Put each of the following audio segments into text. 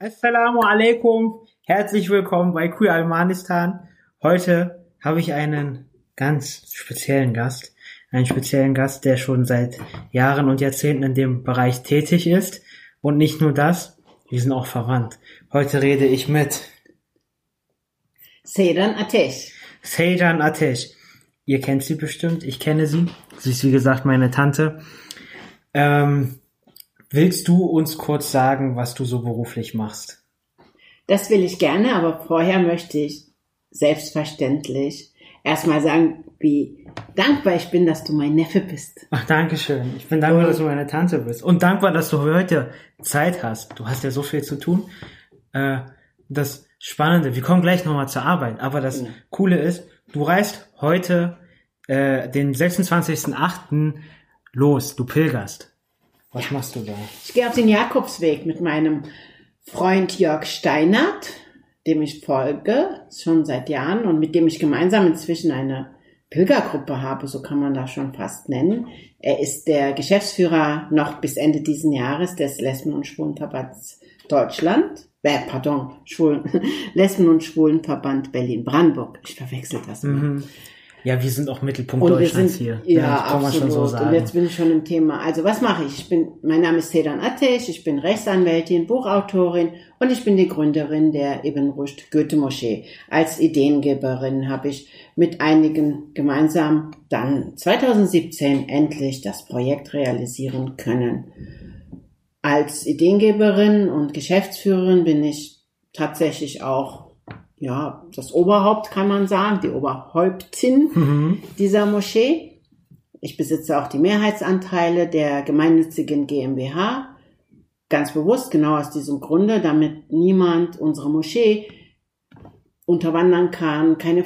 Assalamu alaikum. Herzlich willkommen bei Queer Almanistan. Heute habe ich einen ganz speziellen Gast. Einen speziellen Gast, der schon seit Jahren und Jahrzehnten in dem Bereich tätig ist. Und nicht nur das, wir sind auch verwandt. Heute rede ich mit Seyran Atesh. Seyran Atesh. Ihr kennt sie bestimmt, ich kenne sie. Sie ist wie gesagt meine Tante. Ähm, willst du uns kurz sagen, was du so beruflich machst? Das will ich gerne, aber vorher möchte ich selbstverständlich erstmal sagen, wie dankbar ich bin, dass du mein Neffe bist. Ach, danke schön. Ich bin dankbar, dass du meine Tante bist. Und dankbar, dass du heute Zeit hast. Du hast ja so viel zu tun. Äh, das Spannende, wir kommen gleich nochmal zur Arbeit, aber das ja. Coole ist, du reist heute äh, den 26.08. los, du pilgerst. Was machst du da? Ich gehe auf den Jakobsweg mit meinem Freund Jörg Steinert, dem ich folge, schon seit Jahren und mit dem ich gemeinsam inzwischen eine Pilgergruppe habe, so kann man das schon fast nennen. Er ist der Geschäftsführer noch bis Ende diesen Jahres des Lesben- und Schwulenverbands Deutschland äh, pardon, Schwulen, Lesben- und Schwulenverband Berlin-Brandenburg. Ich verwechsel das immer. Mhm. Ja, wir sind auch Mittelpunkt und Deutschlands sind, hier. Ja, ja absolut. So und jetzt bin ich schon im Thema. Also was mache ich? Ich bin, mein Name ist Sedan Atesh, ich bin Rechtsanwältin, Buchautorin und ich bin die Gründerin der Ibn Rushd Goethe Moschee. Als Ideengeberin habe ich mit einigen gemeinsam dann 2017 endlich das Projekt realisieren können. Als Ideengeberin und Geschäftsführerin bin ich tatsächlich auch ja, das Oberhaupt kann man sagen, die Oberhäuptin mhm. dieser Moschee. Ich besitze auch die Mehrheitsanteile der gemeinnützigen GmbH. Ganz bewusst, genau aus diesem Grunde, damit niemand unsere Moschee unterwandern kann, keine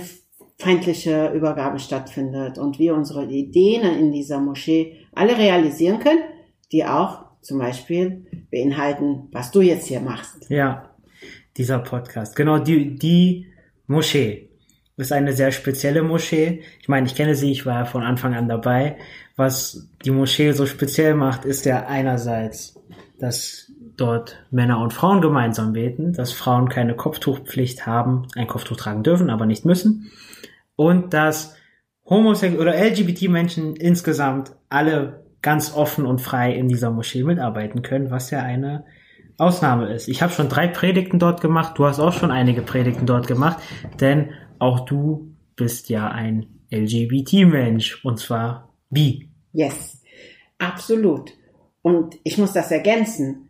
feindliche Übergabe stattfindet und wir unsere Ideen in dieser Moschee alle realisieren können, die auch zum Beispiel beinhalten, was du jetzt hier machst. Ja, dieser Podcast. Genau, die, die Moschee ist eine sehr spezielle Moschee. Ich meine, ich kenne sie, ich war von Anfang an dabei. Was die Moschee so speziell macht, ist ja einerseits, dass dort Männer und Frauen gemeinsam beten, dass Frauen keine Kopftuchpflicht haben, ein Kopftuch tragen dürfen, aber nicht müssen. Und dass Homosexuelle oder LGBT-Menschen insgesamt alle ganz offen und frei in dieser Moschee mitarbeiten können, was ja eine Ausnahme ist. Ich habe schon drei Predigten dort gemacht, du hast auch schon einige Predigten dort gemacht, denn auch du bist ja ein LGBT-Mensch und zwar bi. Yes, absolut. Und ich muss das ergänzen.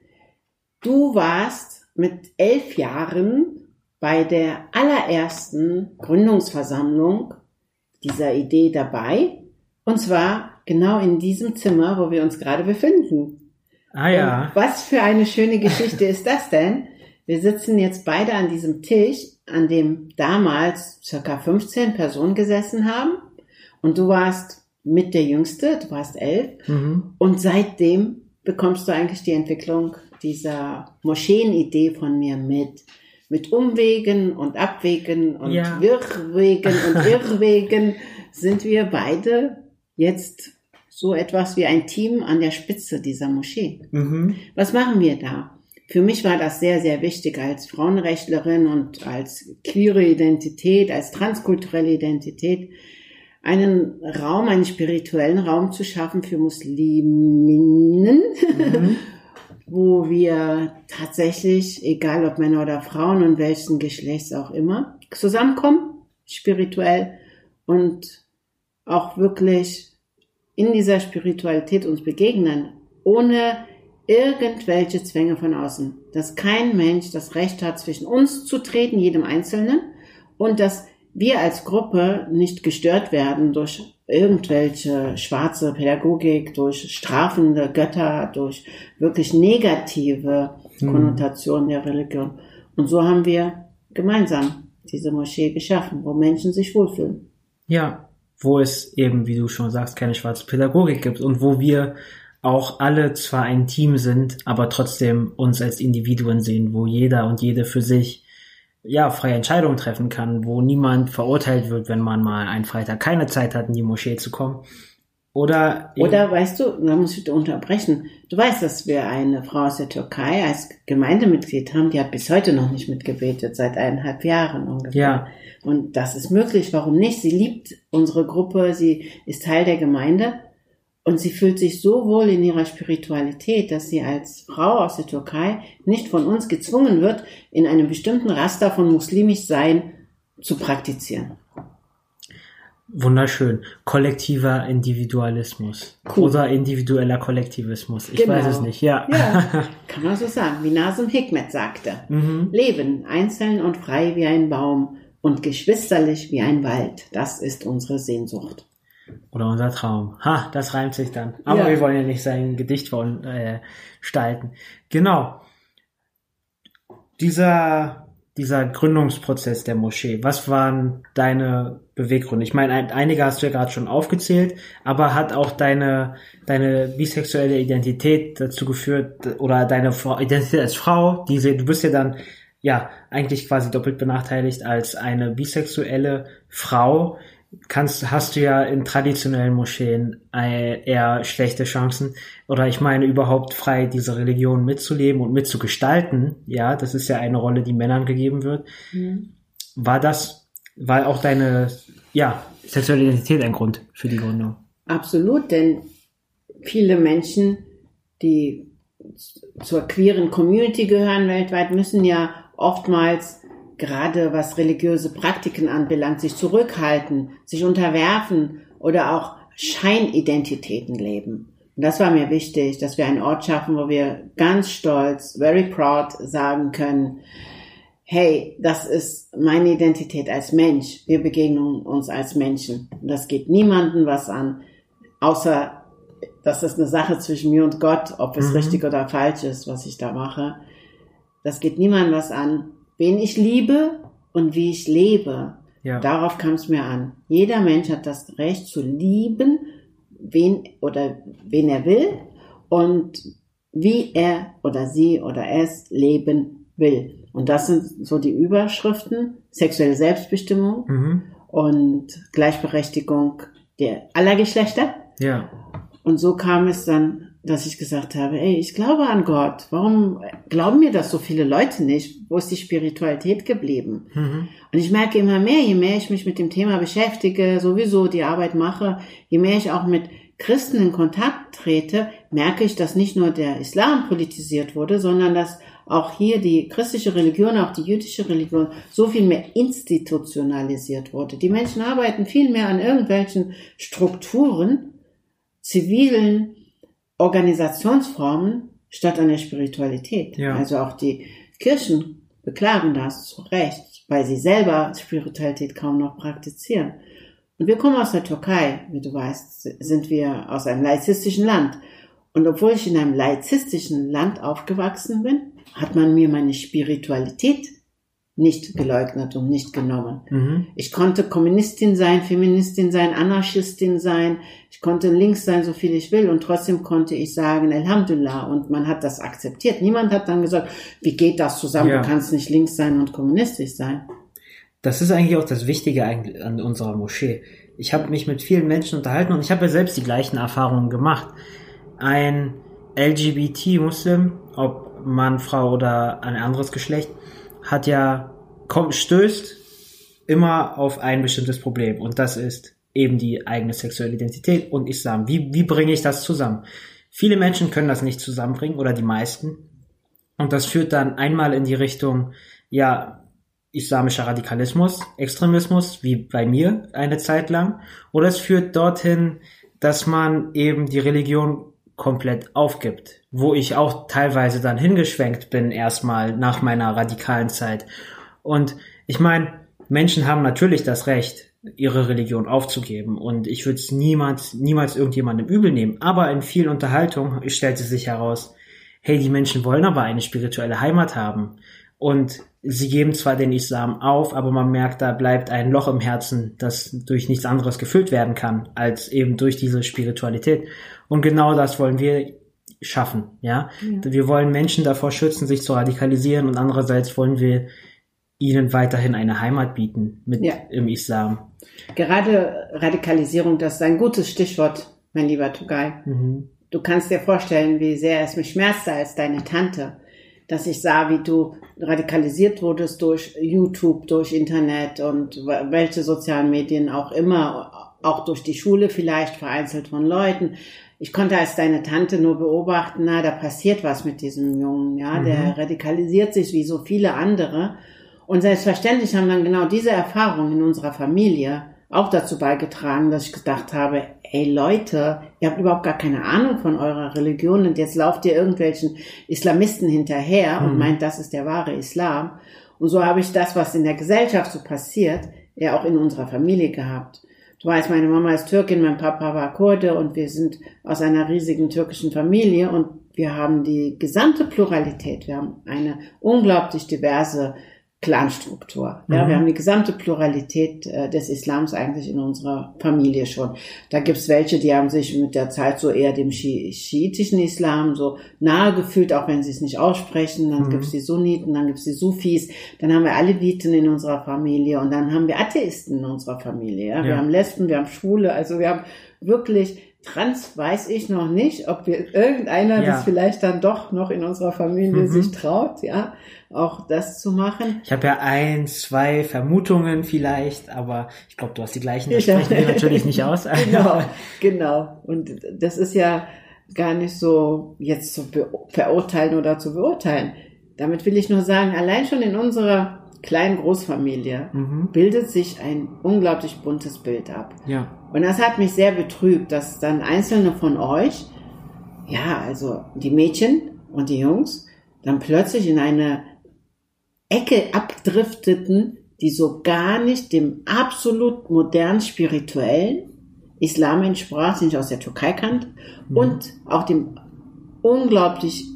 Du warst mit elf Jahren bei der allerersten Gründungsversammlung dieser Idee dabei. Und zwar genau in diesem Zimmer, wo wir uns gerade befinden. Ah ja. Und was für eine schöne Geschichte ist das denn? Wir sitzen jetzt beide an diesem Tisch, an dem damals circa 15 Personen gesessen haben. Und du warst mit der Jüngste, du warst elf. Mhm. Und seitdem bekommst du eigentlich die Entwicklung dieser Moscheenidee von mir mit. Mit Umwegen und Abwegen und ja. Wirrwegen und Irrwegen sind wir beide jetzt so etwas wie ein Team an der Spitze dieser Moschee. Mhm. Was machen wir da? Für mich war das sehr, sehr wichtig als Frauenrechtlerin und als queere Identität, als transkulturelle Identität, einen Raum, einen spirituellen Raum zu schaffen für Musliminnen, mhm. wo wir tatsächlich, egal ob Männer oder Frauen und welchen Geschlechts auch immer, zusammenkommen, spirituell und auch wirklich in dieser Spiritualität uns begegnen, ohne irgendwelche Zwänge von außen. Dass kein Mensch das Recht hat, zwischen uns zu treten, jedem Einzelnen, und dass wir als Gruppe nicht gestört werden durch irgendwelche schwarze Pädagogik, durch strafende Götter, durch wirklich negative mhm. Konnotationen der Religion. Und so haben wir gemeinsam diese Moschee geschaffen, wo Menschen sich wohlfühlen. Ja, wo es eben, wie du schon sagst, keine schwarze Pädagogik gibt und wo wir auch alle zwar ein Team sind, aber trotzdem uns als Individuen sehen, wo jeder und jede für sich ja freie Entscheidungen treffen kann, wo niemand verurteilt wird, wenn man mal einen Freitag keine Zeit hat, in die Moschee zu kommen. Oder, Oder weißt du, da muss ich unterbrechen. Du weißt, dass wir eine Frau aus der Türkei als Gemeindemitglied haben, die hat bis heute noch nicht mitgebetet, seit eineinhalb Jahren ungefähr. Ja. Und das ist möglich. Warum nicht? Sie liebt unsere Gruppe, sie ist Teil der Gemeinde und sie fühlt sich so wohl in ihrer Spiritualität, dass sie als Frau aus der Türkei nicht von uns gezwungen wird, in einem bestimmten Raster von muslimisch sein zu praktizieren. Wunderschön. Kollektiver Individualismus. Cool. Oder individueller Kollektivismus. Ich Genau. weiß es nicht, ja. Ja, kann man so sagen, wie Nasum Hikmet sagte. mhm. Leben einzeln und frei wie ein Baum und geschwisterlich wie ein Wald. Das ist unsere Sehnsucht. Oder unser Traum. Ha, das reimt sich dann. Aber Ja. wir wollen ja nicht sein Gedicht von, äh, gestalten. Genau. Dieser, dieser Gründungsprozess der Moschee, was waren deine Beweggründe? Ich meine, ein, einige hast du ja gerade schon aufgezählt, aber hat auch deine, deine bisexuelle Identität dazu geführt, oder deine Identität als Frau, diese, du bist ja dann, ja, eigentlich quasi doppelt benachteiligt als eine bisexuelle Frau, kannst, hast du ja in traditionellen Moscheen äh, eher schlechte Chancen. Oder ich meine, überhaupt frei diese Religion mitzuleben und mitzugestalten. Ja, das ist ja eine Rolle, die Männern gegeben wird. War das, war auch deine, ja, sexuelle Identität ein Grund für die Gründung? Absolut, denn viele Menschen, die zur queeren Community gehören weltweit, müssen ja oftmals gerade was religiöse Praktiken anbelangt, sich zurückhalten, sich unterwerfen oder auch Scheinidentitäten leben. Und das war mir wichtig, dass wir einen Ort schaffen, wo wir ganz stolz, very proud sagen können, hey, das ist meine Identität als Mensch. Wir begegnen uns als Menschen. Und das geht niemandem was an, außer das ist eine Sache zwischen mir und Gott, ob es Mhm. richtig oder falsch ist, was ich da mache. Das geht niemandem was an, wen ich liebe und wie ich lebe. Ja. Darauf kam es mir an. Jeder Mensch hat das Recht zu lieben, wen oder wen er will und wie er oder sie oder es leben will. Und das sind so die Überschriften: sexuelle Selbstbestimmung Mhm. und Gleichberechtigung der aller Geschlechter. Ja. Und so kam es dann, dass ich gesagt habe, ey, ich glaube an Gott. Warum glauben mir das so viele Leute nicht? Wo ist die Spiritualität geblieben? Mhm. Und ich merke immer mehr, je mehr ich mich mit dem Thema beschäftige, sowieso die Arbeit mache, je mehr ich auch mit Christen in Kontakt trete, merke ich, dass nicht nur der Islam politisiert wurde, sondern dass auch hier die christliche Religion, auch die jüdische Religion so viel mehr institutionalisiert wurde. Die Menschen arbeiten viel mehr an irgendwelchen Strukturen, zivilen Organisationsformen statt an der Spiritualität. Ja. Also auch die Kirchen beklagen das zu Recht, weil sie selber Spiritualität kaum noch praktizieren. Und wir kommen aus der Türkei, wie du weißt, sind wir aus einem laizistischen Land. Und obwohl ich in einem laizistischen Land aufgewachsen bin, hat man mir meine Spiritualität nicht geleugnet und nicht genommen. Mhm. Ich konnte Kommunistin sein, Feministin sein, Anarchistin sein. Ich konnte links sein, so viel ich will. Und trotzdem konnte ich sagen, Alhamdulillah. Und man hat das akzeptiert. Niemand hat dann gesagt, wie geht das zusammen? Ja. Du kannst nicht links sein und kommunistisch sein. Das ist eigentlich auch das Wichtige an unserer Moschee. Ich habe mich mit vielen Menschen unterhalten und ich habe ja selbst die gleichen Erfahrungen gemacht. Ein LGBT-Muslim, ob Mann, Frau oder ein anderes Geschlecht, hat ja kommt, stößt immer auf ein bestimmtes Problem und das ist eben die eigene sexuelle Identität und Islam. Wie, wie bringe ich das zusammen? Viele Menschen können das nicht zusammenbringen oder die meisten. Und das führt dann einmal in die Richtung, ja, islamischer Radikalismus, Extremismus, wie bei mir eine Zeit lang. Oder es führt dorthin, dass man eben die Religion komplett aufgibt, wo ich auch teilweise dann hingeschwenkt bin erstmal nach meiner radikalen Zeit. Und ich meine, Menschen haben natürlich das Recht, ihre Religion aufzugeben und ich würde es niemals, niemals irgendjemandem übel nehmen. Aber in vielen Unterhaltungen stellte sich heraus, hey, die Menschen wollen aber eine spirituelle Heimat haben und sie geben zwar den Islam auf, aber man merkt, da bleibt ein Loch im Herzen, das durch nichts anderes gefüllt werden kann, als eben durch diese Spiritualität. Und genau das wollen wir schaffen, ja. Ja. Wir wollen Menschen davor schützen, sich zu radikalisieren und andererseits wollen wir ihnen weiterhin eine Heimat bieten mit Ja. im Islam. Gerade Radikalisierung, das ist ein gutes Stichwort mein lieber Tugai. Mhm. Du kannst dir vorstellen, wie sehr es mich schmerzte als deine Tante, dass ich sah, wie du radikalisiert wurdest durch YouTube, durch Internet und welche sozialen Medien auch immer, auch durch die Schule vielleicht, vereinzelt von Leuten. Ich konnte als deine Tante nur beobachten, na, da passiert was mit diesem Jungen, ja, mhm. der radikalisiert sich wie so viele andere. Und selbstverständlich haben dann genau diese Erfahrungen in unserer Familie auch dazu beigetragen, dass ich gedacht habe, ey Leute, ihr habt überhaupt gar keine Ahnung von eurer Religion und jetzt lauft ihr irgendwelchen Islamisten hinterher und mhm. meint, das ist der wahre Islam. Und so habe ich das, was in der Gesellschaft so passiert, ja auch in unserer Familie gehabt. Du weißt, meine Mama ist Türkin, mein Papa war Kurde und wir sind aus einer riesigen türkischen Familie und wir haben die gesamte Pluralität. Wir haben eine unglaublich diverse Clanstruktur. Ja, mhm. wir haben die gesamte Pluralität äh, des Islams eigentlich in unserer Familie schon. Da gibt's welche, die haben sich mit der Zeit so eher dem Schi schiitischen Islam so nahe gefühlt, auch wenn sie es nicht aussprechen. Dann mhm. gibt's die Sunniten, dann gibt's die Sufis, dann haben wir Aleviten in unserer Familie und dann haben wir Atheisten in unserer Familie. Ja? Wir haben Lesben, wir haben Schwule, also wir haben wirklich Trans weiß ich noch nicht, ob wir irgendeiner ja. das vielleicht dann doch noch in unserer Familie mhm. sich traut, ja auch das zu machen. Ich habe ja ein, zwei Vermutungen vielleicht, aber ich glaube, du hast die gleichen, das sprechen wir natürlich nicht aus. genau, genau. Und das ist ja gar nicht so jetzt zu verurteilen oder zu beurteilen. Damit will ich nur sagen, allein schon in unserer kleinen Großfamilie mhm. bildet sich ein unglaublich buntes Bild ab. Ja. Und das hat mich sehr betrübt, dass dann einzelne von euch, ja, also die Mädchen und die Jungs, dann plötzlich in eine Ecke abdrifteten, die so gar nicht dem absolut modern spirituellen Islam entsprach, den ich aus der Türkei kannte, mhm. und auch dem unglaublich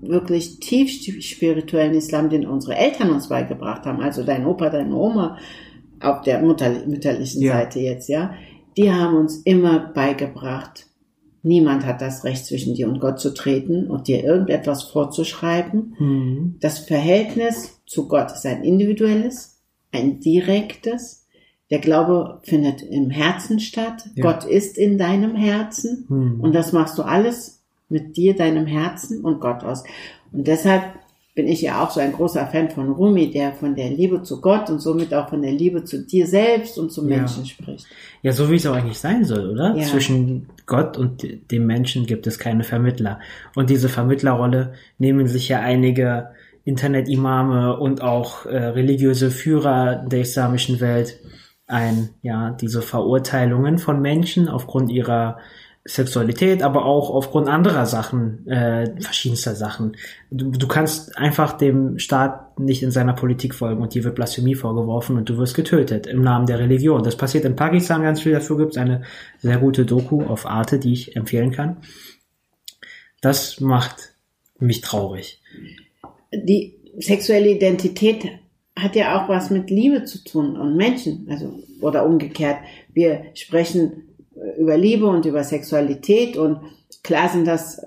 wirklich tief spirituellen Islam, den unsere Eltern uns beigebracht haben, also dein Opa, deine Oma auf der mütterlichen ja. Seite jetzt, ja, die haben uns immer beigebracht, Niemand hat das Recht, zwischen dir und Gott zu treten und dir irgendetwas vorzuschreiben. Mhm. Das Verhältnis zu Gott ist ein individuelles, ein direktes. Der Glaube findet im Herzen statt. Ja. Gott ist in deinem Herzen. Mhm. Und das machst du alles mit dir, deinem Herzen und Gott aus. Und deshalb bin ich ja auch so ein großer Fan von Rumi, der von der Liebe zu Gott und somit auch von der Liebe zu dir selbst und zum Menschen ja. spricht. Ja, so wie es auch eigentlich sein soll, oder? Ja. Zwischen Gott und dem Menschen gibt es keine Vermittler. Und diese Vermittlerrolle nehmen sich ja einige Internet-Imame und auch äh, religiöse Führer der islamischen Welt ein, ja, diese Verurteilungen von Menschen aufgrund ihrer Sexualität, aber auch aufgrund anderer Sachen, äh, verschiedenster Sachen. Du, du kannst einfach dem Staat nicht in seiner Politik folgen und dir wird Blasphemie vorgeworfen und du wirst getötet im Namen der Religion. Das passiert in Pakistan ganz viel, dafür gibt es eine sehr gute Doku auf Arte, die ich empfehlen kann. Das macht mich traurig. Die sexuelle Identität hat ja auch was mit Liebe zu tun und Menschen, also oder umgekehrt. Wir sprechen über Liebe und über Sexualität und klar sind das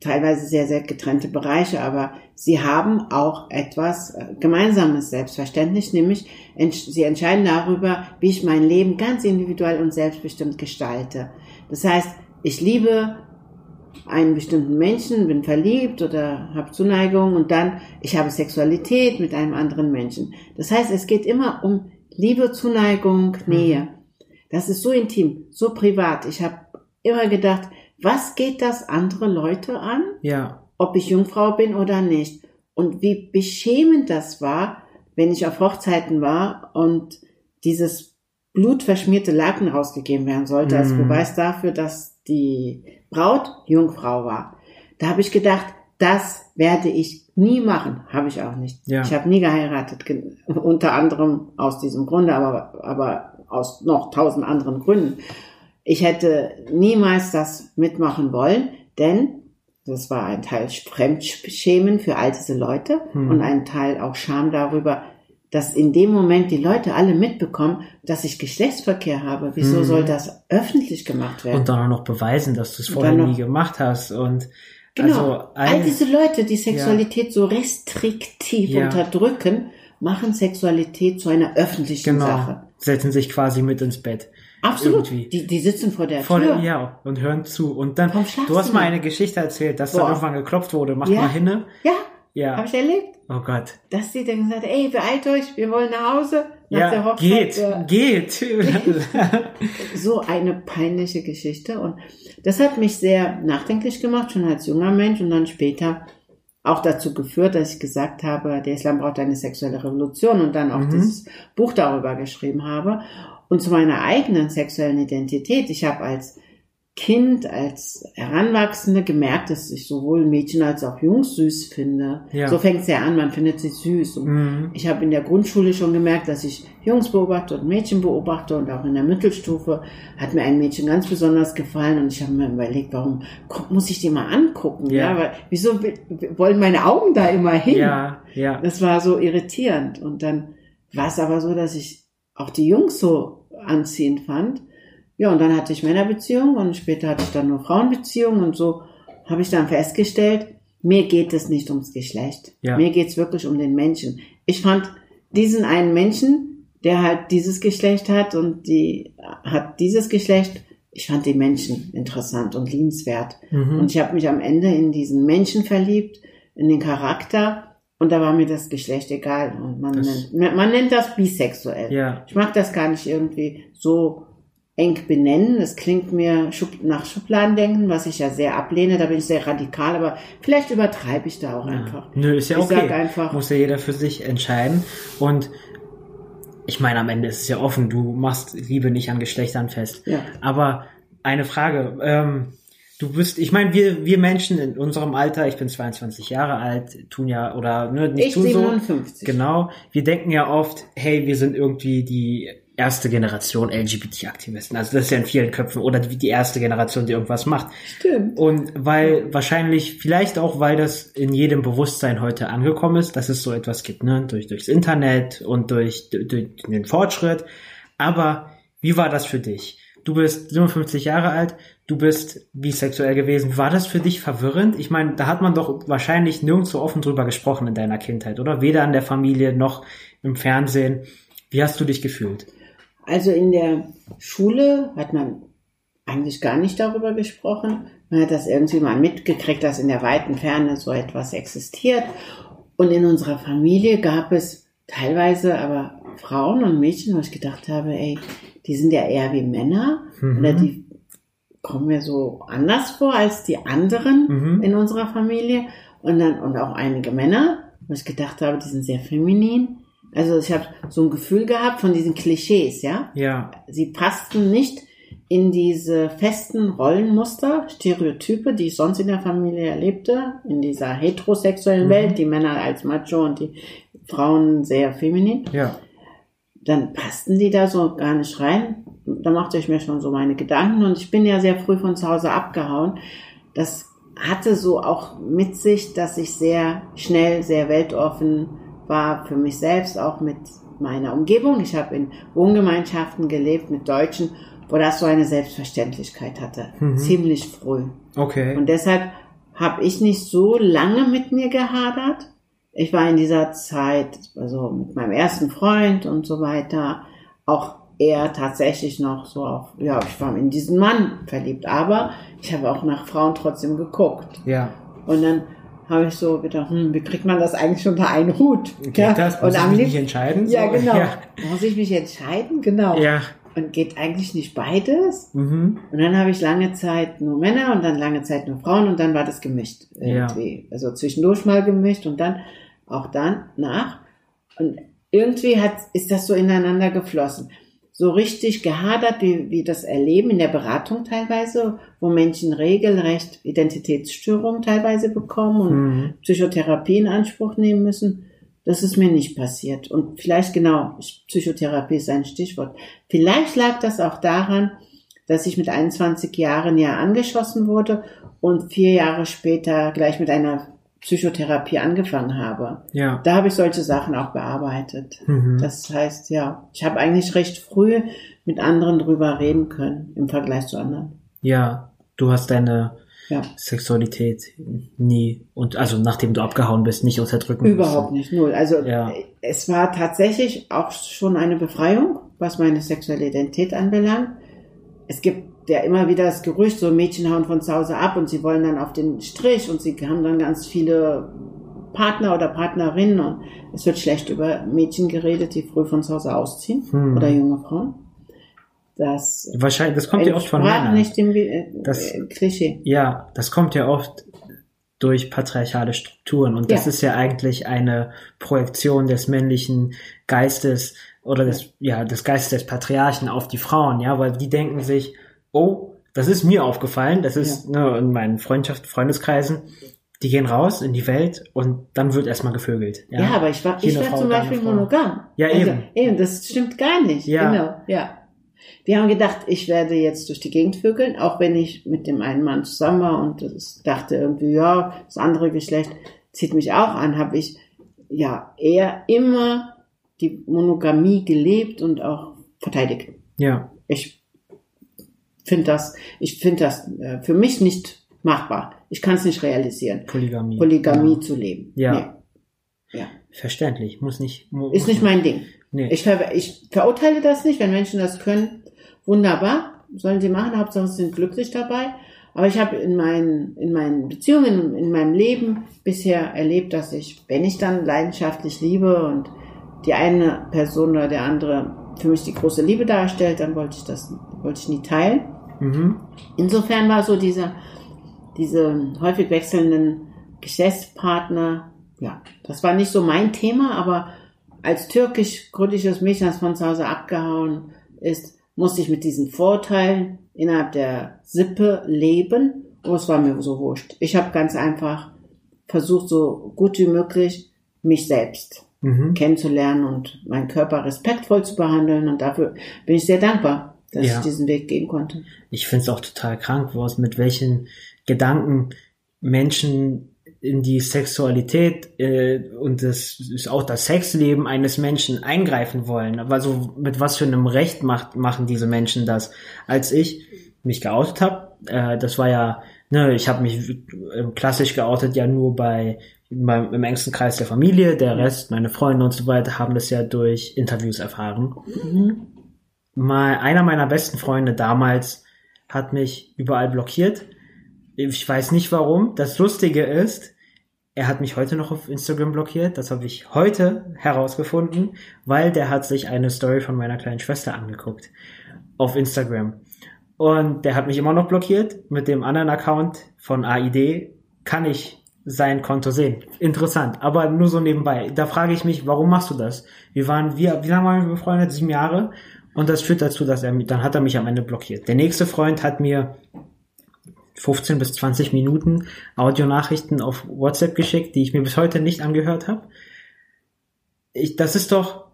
teilweise sehr, sehr getrennte Bereiche, aber sie haben auch etwas äh, Gemeinsames, selbstverständlich, nämlich sie entscheiden darüber, wie ich mein Leben ganz individuell und selbstbestimmt gestalte. Das heißt, ich liebe einen bestimmten Menschen, bin verliebt oder habe Zuneigung und dann ich habe Sexualität mit einem anderen Menschen. Das heißt, es geht immer um Liebe, Zuneigung, Nähe. Das ist so intim, so privat. Ich habe immer gedacht, was geht das andere Leute an? Ja. Ob ich Jungfrau bin oder nicht. Und wie beschämend das war, wenn ich auf Hochzeiten war und dieses blutverschmierte Laken rausgegeben werden sollte, mm. als mhm. Beweis dafür, dass die Braut Jungfrau war. Da habe ich gedacht, das werde ich nie machen. Habe ich auch nicht. Ja. Ich habe nie geheiratet, unter anderem aus diesem Grunde, aber, aber aus noch tausend anderen Gründen. Ich hätte niemals das mitmachen wollen, denn das war ein Teil Fremdschämen für all diese Leute hm. und ein Teil auch Scham darüber, dass in dem Moment die Leute alle mitbekommen, dass ich Geschlechtsverkehr habe. Wieso hm. soll das öffentlich gemacht werden? Und dann auch noch beweisen, dass du es vorher nie gemacht hast und Genau. Also all diese Leute, die Sexualität ja. so restriktiv ja. unterdrücken, machen Sexualität zu einer öffentlichen genau. Sache. Setzen sich quasi mit ins Bett. Absolut. Irgendwie. Die, die sitzen vor der Vor Tür. der, ja, und hören zu. Und dann, du hast mal eine Geschichte erzählt, dass dann Boah. irgendwann geklopft wurde, mach Ja. mal hinne. Ja, Ja. habe ich erlebt. Oh Gott. Dass die dann gesagt ey, beeilt euch, wir wollen nach Hause. Nach der Ja, Hochzeit, geht, geht. so eine peinliche Geschichte. Und das hat mich sehr nachdenklich gemacht, schon als junger Mensch und dann später auch dazu geführt, dass ich gesagt habe, der Islam braucht eine sexuelle Revolution und dann auch Mhm. dieses Buch darüber geschrieben habe. Und zu meiner eigenen sexuellen Identität. Ich habe als Kind, als Heranwachsende gemerkt, dass ich sowohl Mädchen als auch Jungs süß finde. Ja. So fängt es ja an, man findet sie süß. Und Mhm. ich habe in der Grundschule schon gemerkt, dass ich Jungs beobachte und Mädchen beobachte und auch in der Mittelstufe hat mir ein Mädchen ganz besonders gefallen und ich habe mir überlegt, warum muss ich die mal angucken? Ja. Ja, weil wieso wollen meine Augen da immer hin? Ja, ja. Das war so irritierend und dann war es aber so, dass ich auch die Jungs so anziehend fand. Ja, und dann hatte ich Männerbeziehungen und später hatte ich dann nur Frauenbeziehungen und so habe ich dann festgestellt, mir geht es nicht ums Geschlecht. Ja. Mir geht es wirklich um den Menschen. Ich fand diesen einen Menschen, der halt dieses Geschlecht hat und die hat dieses Geschlecht, ich fand die Menschen interessant und liebenswert. Mhm. Und ich habe mich am Ende in diesen Menschen verliebt, in den Charakter und da war mir das Geschlecht egal. Und man, Das- nennt, man nennt das bisexuell. Ja. Ich mag das gar nicht irgendwie so eng benennen. Es klingt mir nach Schubladendenken, was ich ja sehr ablehne. Da bin ich sehr radikal, aber vielleicht übertreibe ich da auch einfach. Nö, ist ja Ich okay. sag einfach- Muss ja jeder für sich entscheiden. Und ich meine, am Ende ist es ja offen, du machst Liebe nicht an Geschlechtern fest. Ja. Aber eine Frage, ähm, du bist, ich meine, wir, wir Menschen in unserem Alter, ich bin 22 Jahre alt, tun ja, oder ne, nicht Ich tun 57. so. Genau. Wir denken ja oft, hey, wir sind irgendwie die erste Generation LGBT-Aktivisten. Also das ist ja in vielen Köpfen. Oder die, die erste Generation, die irgendwas macht. Stimmt. Und weil wahrscheinlich, vielleicht auch, weil das in jedem Bewusstsein heute angekommen ist, dass es so etwas gibt, ne? Durch, durchs Internet und durch, durch, durch den Fortschritt. Aber wie war das für dich? Du bist 57 Jahre alt, du bist bisexuell gewesen. War das für dich verwirrend? Ich meine, da hat man doch wahrscheinlich nirgendwo offen drüber gesprochen in deiner Kindheit, oder? Weder in der Familie noch im Fernsehen. Wie hast du dich gefühlt? Also in der Schule hat man eigentlich gar nicht darüber gesprochen. Man hat das irgendwie mal mitgekriegt, dass in der weiten Ferne so etwas existiert. Und in unserer Familie gab es teilweise aber Frauen und Mädchen, wo ich gedacht habe, ey, die sind ja eher wie Männer Mhm. oder die kommen mir so anders vor als die anderen Mhm. in unserer Familie. Und dann, und auch einige Männer, wo ich gedacht habe, die sind sehr feminin. Also ich habe so ein Gefühl gehabt von diesen Klischees, ja. Ja, Sie passten nicht in diese festen Rollenmuster, Stereotype, die ich sonst in der Familie erlebte, in dieser heterosexuellen Mhm. Welt, die Männer als macho und die Frauen sehr feminin ja. dann passten die da so gar nicht rein. Da machte ich mir schon so meine Gedanken und ich bin ja sehr früh von zu Hause abgehauen. Das hatte so auch mit sich, dass ich sehr schnell, sehr weltoffen war für mich selbst, auch mit meiner Umgebung. Ich habe in Wohngemeinschaften gelebt mit Deutschen, wo das so eine Selbstverständlichkeit hatte. Mhm. Ziemlich früh. Okay. Und deshalb habe ich nicht so lange mit mir gehadert. Ich war in dieser Zeit, also mit meinem ersten Freund und so weiter, auch eher tatsächlich noch so auf, ja, ich war in diesen Mann verliebt, aber ich habe auch nach Frauen trotzdem geguckt. ja. Und dann habe ich so gedacht, hm, wie kriegt man das eigentlich unter einen Hut? Geht das? Muss und ich mich nicht entscheiden? Ja, So, genau. Ja. Muss ich mich entscheiden? Genau. ja. Und geht eigentlich nicht beides? Mhm. Und dann habe ich lange Zeit nur Männer und dann lange Zeit nur Frauen und dann war das gemischt Ja. irgendwie. Also zwischendurch mal gemischt und dann auch dann nach. Und irgendwie hat, ist das so ineinander geflossen. So richtig gehadert, wie wie das erleben in der Beratung teilweise, wo Menschen regelrecht Identitätsstörungen teilweise bekommen und Mhm. Psychotherapie in Anspruch nehmen müssen. Das ist mir nicht passiert. Und vielleicht genau, Psychotherapie ist ein Stichwort. Vielleicht lag das auch daran, dass ich mit 21 Jahren ja angeschossen wurde und vier Jahre später gleich mit einer Psychotherapie angefangen habe. Ja. Da habe ich solche Sachen auch bearbeitet. Mhm. Das heißt, ja, ich habe eigentlich recht früh mit anderen drüber reden können im Vergleich zu anderen. Ja, du hast deine Ja. Sexualität nie und also nachdem du abgehauen bist, nicht unterdrücken Überhaupt nicht, null. Also Ja. es war tatsächlich auch schon eine Befreiung, was meine sexuelle Identität anbelangt. es gibt ja immer wieder das Gerücht, so Mädchen hauen von zu Hause ab und sie wollen dann auf den Strich und sie haben dann ganz viele Partner oder Partnerinnen und es wird schlecht über Mädchen geredet, die früh von zu Hause ausziehen Hm. oder junge Frauen. Das Wahrscheinlich, das kommt ja oft von Männern. nicht dem äh, Das- äh, Klischee. Ja, das kommt ja oft durch patriarchale Strukturen und das Ja. ist ja eigentlich eine Projektion des männlichen Geistes oder des, ja, des Geistes des Patriarchen auf die Frauen, ja, weil die denken sich, oh, das ist mir aufgefallen, das ist ne, in meinen Freundschaft, Freundeskreisen, die gehen raus in die Welt und dann wird erstmal gevögelt. Ja, aber ich war, Hier ich war Frau, zum Beispiel monogam. Ja, also, eben. Eben, das stimmt gar nicht. Ja. Genau, ja. Wir haben gedacht, ich werde jetzt durch die Gegend vögeln, auch wenn ich mit dem einen Mann zusammen war und das dachte irgendwie, ja, das andere Geschlecht zieht mich auch an, habe ich ja eher immer die Monogamie gelebt und auch verteidigt. Ja, Ich finde das, ich finde das äh, für mich nicht machbar. Ich kann es nicht realisieren, Polygamie. Polygamie zu leben. Ja. Nee, ja. Verständlich, muss nicht. mu- Ist nicht mein Ding. Nee. Ich, ver ich verurteile das nicht, wenn Menschen das können. Wunderbar, sollen sie machen. Hauptsache sie sind glücklich dabei. Aber ich habe in meinen, in meinen Beziehungen, in meinem Leben bisher erlebt, dass ich, wenn ich dann leidenschaftlich liebe und die eine Person oder der andere für mich die große Liebe darstellt, dann wollte ich das, wollte ich nie teilen. Mhm. Insofern war so dieser, diese häufig wechselnden Geschäftspartner, ja, das war nicht so mein Thema, aber als türkisch-kurdisches Mädchen, das von zu Hause abgehauen ist, musste ich mit diesen Vorteilen innerhalb der Sippe leben. Oh, es war mir so wurscht. Ich habe ganz einfach versucht, so gut wie möglich mich selbst Mhm. kennenzulernen und meinen Körper respektvoll zu behandeln. Und dafür bin ich sehr dankbar, dass Ja. ich diesen Weg gehen konnte. Ich finde es auch total krank, was mit welchen Gedanken Menschen in die Sexualität äh, und das ist auch das Sexleben eines Menschen eingreifen wollen. Also mit was für einem Recht macht, machen diese Menschen das? Als ich mich geoutet habe, äh, das war ja, ne, ich habe mich klassisch geoutet ja nur bei beim, im engsten Kreis der Familie, der Rest, meine Freunde und so weiter, haben das ja durch Interviews erfahren mal einer meiner besten Freunde damals hat mich überall blockiert. Ich weiß nicht warum. Das Lustige ist, er hat mich heute noch auf Instagram blockiert. Das habe ich heute herausgefunden, weil der hat sich eine Story von meiner kleinen Schwester angeguckt auf Instagram. Und der hat mich immer noch blockiert. Mit dem anderen Account von AID kann ich sein Konto sehen. Interessant, aber nur so nebenbei. Da frage ich mich, warum machst du das? Wir waren, wir, wie lange waren wir befreundet? Sieben Jahre. Und das führt dazu, dass er, dann hat er mich am Ende blockiert. Der nächste Freund hat mir 15 bis 20 Minuten Audionachrichten auf WhatsApp geschickt, die ich mir bis heute nicht angehört habe. Ich, das ist doch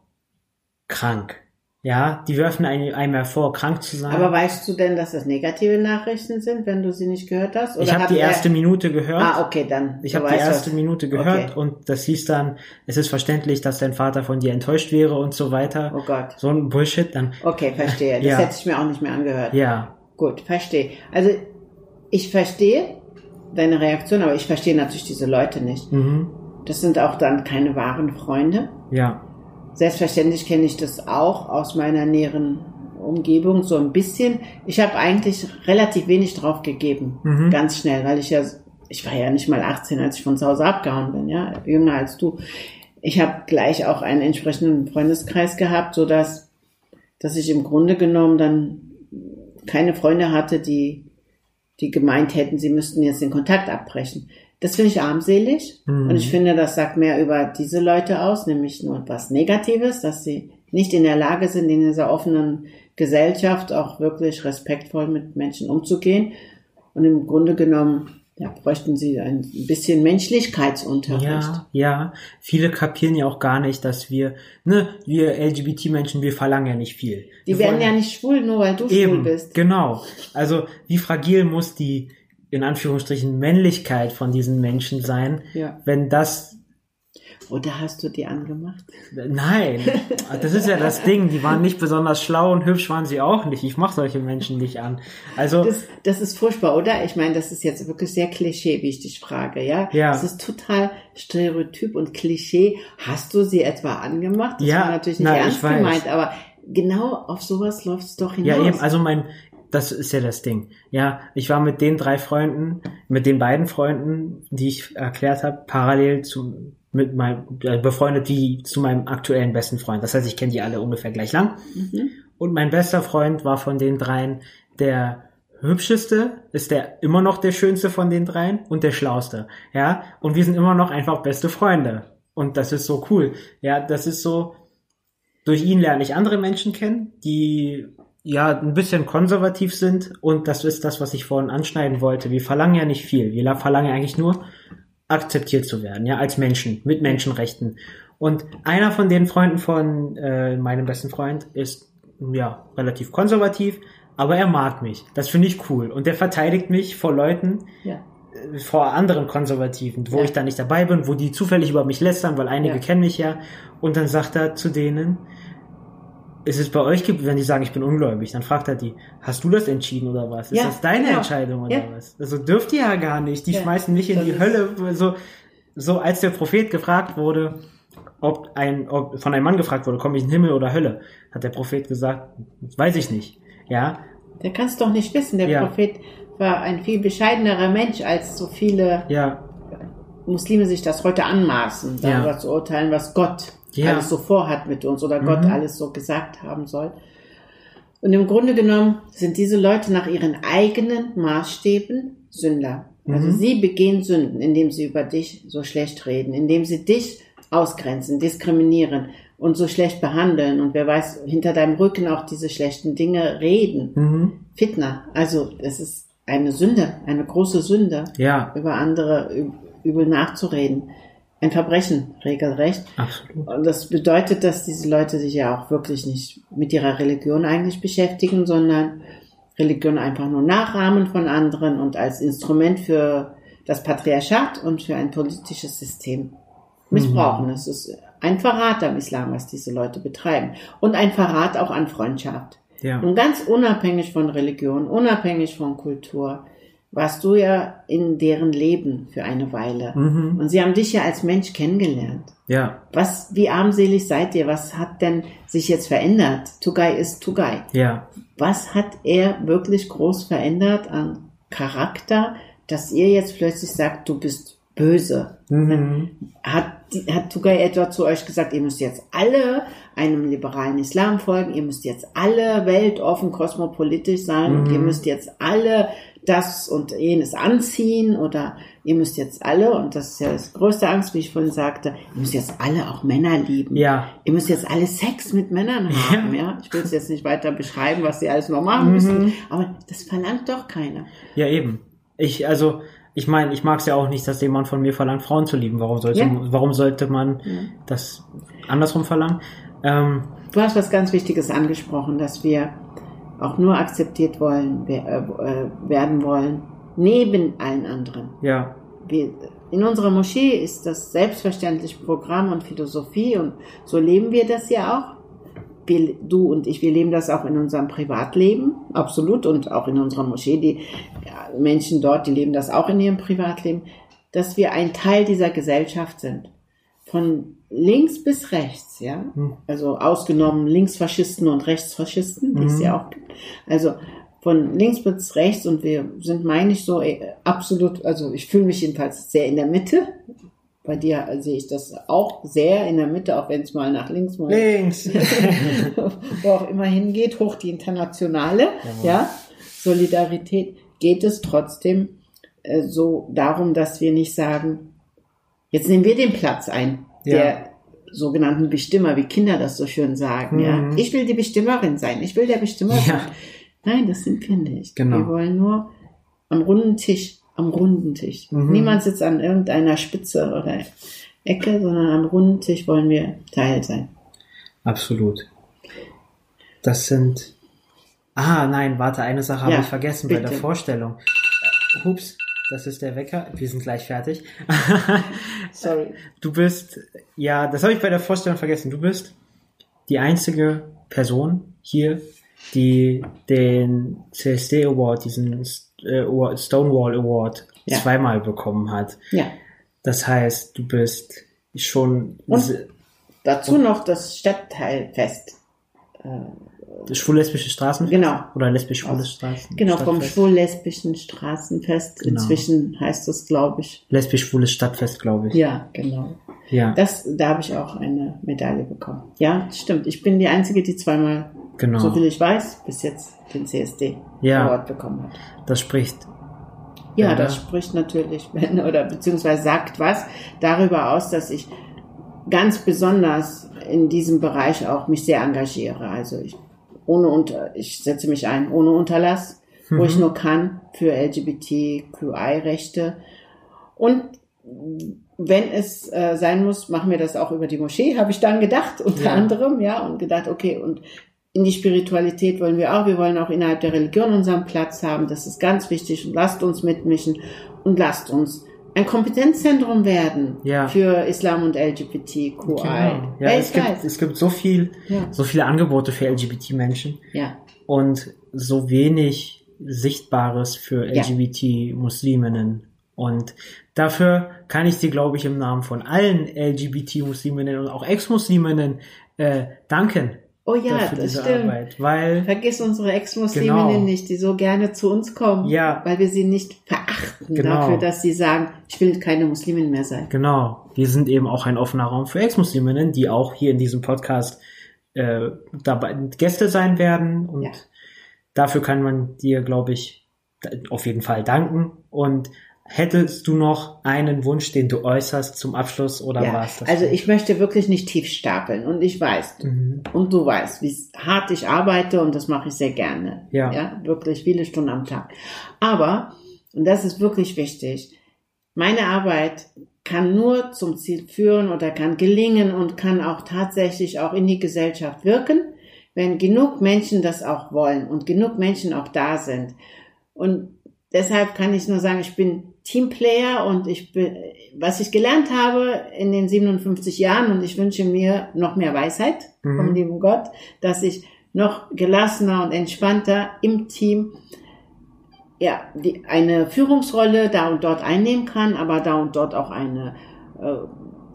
krank. Ja, die werfen einem, einem hervor, krank zu sein. Aber weißt du denn, dass das negative Nachrichten sind, wenn du sie nicht gehört hast? ich habe die er- erste Minute gehört. Ah, okay, dann. Ich habe die erste was. Minute gehört Okay. und das hieß dann, es ist verständlich, dass dein Vater von dir enttäuscht wäre und so weiter. Oh Gott. So ein Bullshit, dann, Okay, verstehe. Das Ja. hätte ich mir auch nicht mehr angehört. ja, Gut, verstehe. Also, ich verstehe deine Reaktion, aber ich verstehe natürlich diese Leute nicht. mhm, Das sind auch dann keine wahren Freunde. ja, Selbstverständlich kenne ich das auch aus meiner näheren Umgebung so ein bisschen. Ich habe eigentlich relativ wenig drauf gegeben, Mhm. ganz schnell, weil ich ja, ich war ja nicht mal 18, als ich von zu Hause abgehauen bin, ja, jünger als du. Ich habe gleich auch einen entsprechenden Freundeskreis gehabt, so dass, dass ich im Grunde genommen dann keine Freunde hatte, die, die gemeint hätten, sie müssten jetzt den Kontakt abbrechen. Das finde ich armselig Mhm. und ich finde, das sagt mehr über diese Leute aus, nämlich nur etwas Negatives, dass sie nicht in der Lage sind, in dieser offenen Gesellschaft auch wirklich respektvoll mit Menschen umzugehen. Und im Grunde genommen ja, bräuchten sie ein bisschen Menschlichkeitsunterricht. ja, ja. Viele kapieren ja auch gar nicht, dass wir, ne, wir LGBT-Menschen, wir verlangen ja nicht viel. Die Wir werden wollen- ja nicht schwul, nur weil du schwul Eben, bist. genau. Also wie fragil muss die in Anführungsstrichen Männlichkeit von diesen Menschen sein, Ja. wenn das Oder hast du die angemacht? Nein, das ist ja das Ding. Die waren nicht besonders schlau und hübsch waren sie auch nicht. Ich mache solche Menschen nicht an. Also Das, das ist furchtbar, oder? Ich meine, das ist jetzt wirklich sehr Klischee, wie ich dich frage, ja? Ja. Das ist total Stereotyp und Klischee. Hast du sie etwa angemacht? Das Ja, war natürlich nicht ich ernst gemeint, aber genau auf sowas läuft es doch hinaus. ja eben, also mein das ist ja das Ding. Ja, ich war mit den drei Freunden, mit den beiden Freunden, die ich erklärt habe, parallel zu mit meinem äh, befreundet wie zu meinem aktuellen besten Freund. Das heißt, ich kenne die alle ungefähr gleich lang. Mhm. Und mein bester Freund war von den dreien der hübscheste, ist der immer noch der schönste von den dreien und der schlauste. Ja, und wir sind immer noch einfach beste Freunde. Und das ist so cool. Ja, das ist so, durch ihn lerne ich andere Menschen kennen, die ja ein bisschen konservativ sind und das ist das, was ich vorhin anschneiden wollte. Wir verlangen ja nicht viel. Wir verlangen eigentlich nur akzeptiert zu werden, ja, als Menschen mit Menschenrechten. Und einer von den Freunden von äh, meinem besten Freund ist ja relativ konservativ, aber er mag mich. Das finde ich cool und der verteidigt mich vor Leuten, Ja. äh, vor anderen Konservativen, wo Ja. ich da nicht dabei bin, wo die zufällig über mich lästern, weil einige Ja. kennen mich ja. Und dann sagt er zu denen, ist es bei euch gibt, wenn die sagen, ich bin ungläubig, dann fragt er die, hast du das entschieden oder was? Ist Ja, das deine genau. Entscheidung oder Ja. was? Also dürft ihr ja gar nicht. Die Ja, schmeißen mich in die Hölle. So, so als der Prophet gefragt wurde, ob ein, ob von einem Mann gefragt wurde, komme ich in den Himmel oder Hölle, hat der Prophet gesagt, weiß ich nicht. Ja, Der kannst doch nicht wissen. Der Ja. Prophet war ein viel bescheidenerer Mensch, als so viele ja, Muslime sich das heute anmaßen, Ja. darüber zu urteilen, was Gott Ja. alles so vorhat mit uns oder Gott Mhm. alles so gesagt haben soll. Und im Grunde genommen sind diese Leute nach ihren eigenen Maßstäben Sünder. Also Mhm. sie begehen Sünden, indem sie über dich so schlecht reden, indem sie dich ausgrenzen, diskriminieren und so schlecht behandeln und wer weiß, hinter deinem Rücken auch diese schlechten Dinge reden. mhm. Fitna, also es ist eine Sünde, eine große Sünde, ja, über andere üb- übel nachzureden. Ein Verbrechen, regelrecht. absolut. Und das bedeutet, dass diese Leute sich ja auch wirklich nicht mit ihrer Religion eigentlich beschäftigen, sondern Religion einfach nur nachahmen von anderen und als Instrument für das Patriarchat und für ein politisches System missbrauchen. Es ist ein Verrat am Islam, was diese Leute betreiben. Und ein Verrat auch an Freundschaft. Ja, Und ganz unabhängig von Religion, unabhängig von Kultur, warst du ja in deren Leben für eine Weile. mhm. Und sie haben dich ja als Mensch kennengelernt. ja, Was, wie armselig seid ihr? Was hat denn sich jetzt verändert? Tugay ist Tugay. ja, Was hat er wirklich groß verändert an Charakter, dass ihr jetzt plötzlich sagt, du bist böse? mhm. Hat, die- hat Tugay etwa zu euch gesagt, ihr müsst jetzt alle einem liberalen Islam folgen, ihr müsst jetzt alle weltoffen, kosmopolitisch sein und ihr müsst jetzt alle das und jenes anziehen oder ihr müsst jetzt alle, und das ist ja das größte Angst, wie ich vorhin sagte, ihr müsst jetzt alle auch Männer lieben. ja, Ihr müsst jetzt alle Sex mit Männern haben, ja. Ich will es jetzt nicht weiter beschreiben, was sie alles noch machen müssen, aber das verlangt doch keiner. ja, eben. Ich, also, ich meine, ich mag es ja auch nicht, dass jemand von mir verlangt, Frauen zu lieben. Warum sollte, Ja. warum sollte man das andersrum verlangen? Ähm, Du hast was ganz Wichtiges angesprochen, dass wir auch nur akzeptiert wollen, äh, äh, werden wollen, neben allen anderen. ja, Wir, in unserer Moschee ist das selbstverständlich Programm und Philosophie und so leben wir das ja auch. Wir, du und ich, wir leben das auch in unserem Privatleben, absolut, und auch in unserer Moschee. Die ja, Menschen dort, die leben das auch in ihrem Privatleben, dass wir ein Teil dieser Gesellschaft sind. Von links bis rechts, ja. Also ausgenommen Linksfaschisten und Rechtsfaschisten, die es ja auch gibt. Also von links bis rechts und wir sind, meine ich, so äh, absolut, also ich fühle mich jedenfalls sehr in der Mitte. Bei dir sehe ich das auch sehr in der Mitte, auch wenn es mal nach links, mal links. wo auch immer hingeht, hoch die internationale, ja, Solidarität, geht es trotzdem äh, so darum, dass wir nicht sagen, jetzt nehmen wir den Platz ein, Ja. der sogenannten Bestimmer, wie Kinder das so schön sagen, ja. Mhm. Ich will die Bestimmerin sein, ich will der Bestimmer Ja. sein. Nein, das sind wir nicht. Genau. Wir wollen nur am runden Tisch, am runden Tisch. Mhm. Niemand sitzt an irgendeiner Spitze oder Ecke, sondern am runden Tisch wollen wir Teil sein. Absolut. Das sind. Ah, nein, warte, eine Sache habe Ja, ich vergessen bei bitte. der Vorstellung. Hups, das ist der Wecker. Wir sind gleich fertig. Sorry. Du bist, ja, das habe ich bei der Vorstellung vergessen. Du bist die einzige Person hier, die den CSD Award, diesen äh, Stonewall Award, Ja. zweimal bekommen hat. Ja. Das heißt, du bist schon. Und? Dazu noch das Stadtteilfest äh, Schwul-lesbische Straßenfest? Genau. Oder lesbisch-schwule Straßen? Genau, vom schwul-lesbischen Straßenfest. Genau. Inzwischen heißt es, glaube ich. Lesbisch-schwules Stadtfest, glaube ich. Ja, genau. Ja, Das, da habe ich auch eine Medaille bekommen. Ja, stimmt. Ich bin die Einzige, die zweimal, genau. so viel ich weiß, bis jetzt den CSD Ja. Award bekommen hat. Das spricht. Ja, Ja. das spricht natürlich, wenn, oder beziehungsweise sagt was darüber aus, dass ich ganz besonders in diesem Bereich auch mich sehr engagiere. Also ich, ohne unter, ich setze mich ein ohne Unterlass, wo ich nur kann für LGBTQI-Rechte. Und wenn es äh, sein muss, machen wir das auch über die Moschee, habe ich dann gedacht, unter Ja. anderem, ja, und gedacht, okay, und in die Spiritualität wollen wir auch, wir wollen auch innerhalb der Religion unseren Platz haben, das ist ganz wichtig und lasst uns mitmischen und lasst uns ein Kompetenzzentrum werden Ja. für Islam und LGBTQI. Genau. Ja, es gibt, es gibt so viel, Ja. so viele Angebote für LGBT-Menschen ja, und so wenig Sichtbares für. LGBT-Musliminnen. Und dafür kann ich dir, glaube ich, im Namen von allen LGBT-Musliminnen und auch Ex-Musliminnen äh, danken oh ja, dafür das diese stimmt. Arbeit. Weil, Vergiss unsere Ex-Musliminnen Genau. nicht, die so gerne zu uns kommen, Ja. weil wir sie nicht verachten Genau. dafür, dass sie sagen, ich will keine Muslimin mehr sein. genau, wir sind eben auch ein offener Raum für Ex-Musliminnen, die auch hier in diesem Podcast äh, dabei Gäste sein werden. Und Ja. dafür kann man dir, glaube ich, auf jeden Fall danken. Und hättest du noch einen Wunsch, den du äußerst zum Abschluss oder Ja, war's das? also ich möchte wirklich nicht tief stapeln und ich weiß, Mhm. und du weißt, wie hart ich arbeite und das mache ich sehr gerne. Ja. ja. Wirklich viele Stunden am Tag. Aber, und das ist wirklich wichtig, meine Arbeit kann nur zum Ziel führen oder kann gelingen und kann auch tatsächlich auch in die Gesellschaft wirken, wenn genug Menschen das auch wollen und genug Menschen auch da sind. Und deshalb kann ich nur sagen, ich bin Teamplayer und ich bin, was ich gelernt habe in den 57 Jahren und ich wünsche mir noch mehr Weisheit Mhm. vom lieben Gott, dass ich noch gelassener und entspannter im Team ja, die, eine Führungsrolle da und dort einnehmen kann, aber da und dort auch eine äh,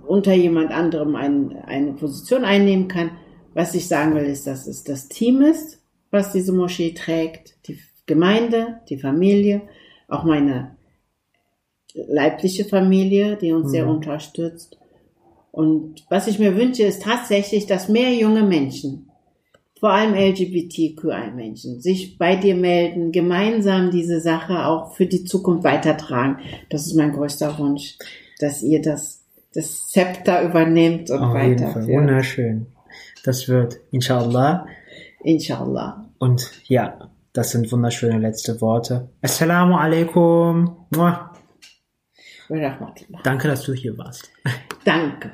unter jemand anderem ein, eine Position einnehmen kann. Was ich sagen will, ist, dass es das Team ist, was diese Moschee trägt, die Gemeinde, die Familie, auch meine leibliche Familie, die uns sehr Mhm. unterstützt. Und was ich mir wünsche, ist tatsächlich, dass mehr junge Menschen, vor allem LGBTQI-Menschen, sich bei dir melden, gemeinsam diese Sache auch für die Zukunft weitertragen. Das ist mein größter Wunsch, dass ihr das, das Zepter übernehmt und Auf weiterführt. Wunderschön. Das wird, inshallah. Inshallah. Und ja, das sind wunderschöne letzte Worte. Assalamu alaikum. Muah. Danke, dass du hier warst. Danke.